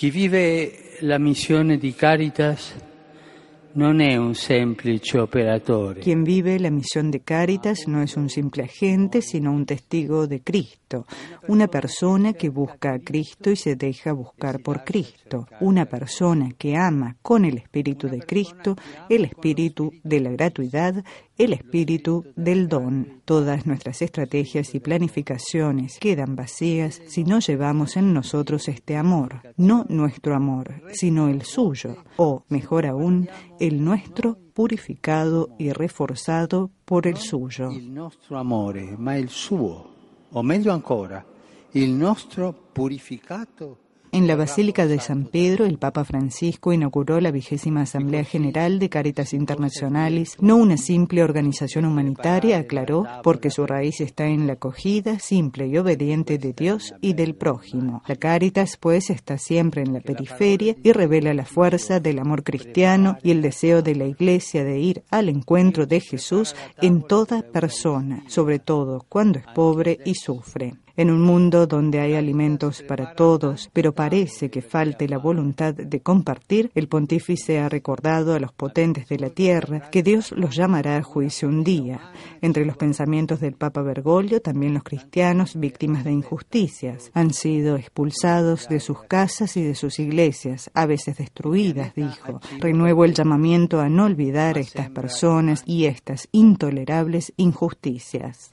Chi vive la missione di Caritas non è un semplice operatore. Quien vive la misión de Cáritas no es un simple agente, sino un testigo de Cristo, una persona que busca a Cristo y se deja buscar por Cristo, una persona que ama con el espíritu de Cristo, el espíritu de la gratuidad, el espíritu del don. Todas nuestras estrategias y planificaciones quedan vacías si no llevamos en nosotros este amor, no nuestro amor, sino el suyo, o mejor aún, el nuestro purificado y reforzado por el suyo. Il nostro amore, ma il suo, o meglio ancora, il nostro purificato En la Basílica de San Pedro, el Papa Francisco inauguró la vigésima Asamblea General de Caritas Internacionales, no una simple organización humanitaria, aclaró, porque su raíz está en la acogida simple y obediente de Dios y del prójimo. La Caritas, pues, está siempre en la periferia y revela la fuerza del amor cristiano y el deseo de la Iglesia de ir al encuentro de Jesús en toda persona, sobre todo cuando es pobre y sufre. En un mundo donde hay alimentos para todos, pero parece que falte la voluntad de compartir, el pontífice ha recordado a los potentes de la tierra que Dios los llamará a juicio un día. Entre los pensamientos del Papa Bergoglio, también los cristianos víctimas de injusticias han sido expulsados de sus casas y de sus iglesias, a veces destruidas, dijo. Renuevo el llamamiento a no olvidar a estas personas y estas intolerables injusticias.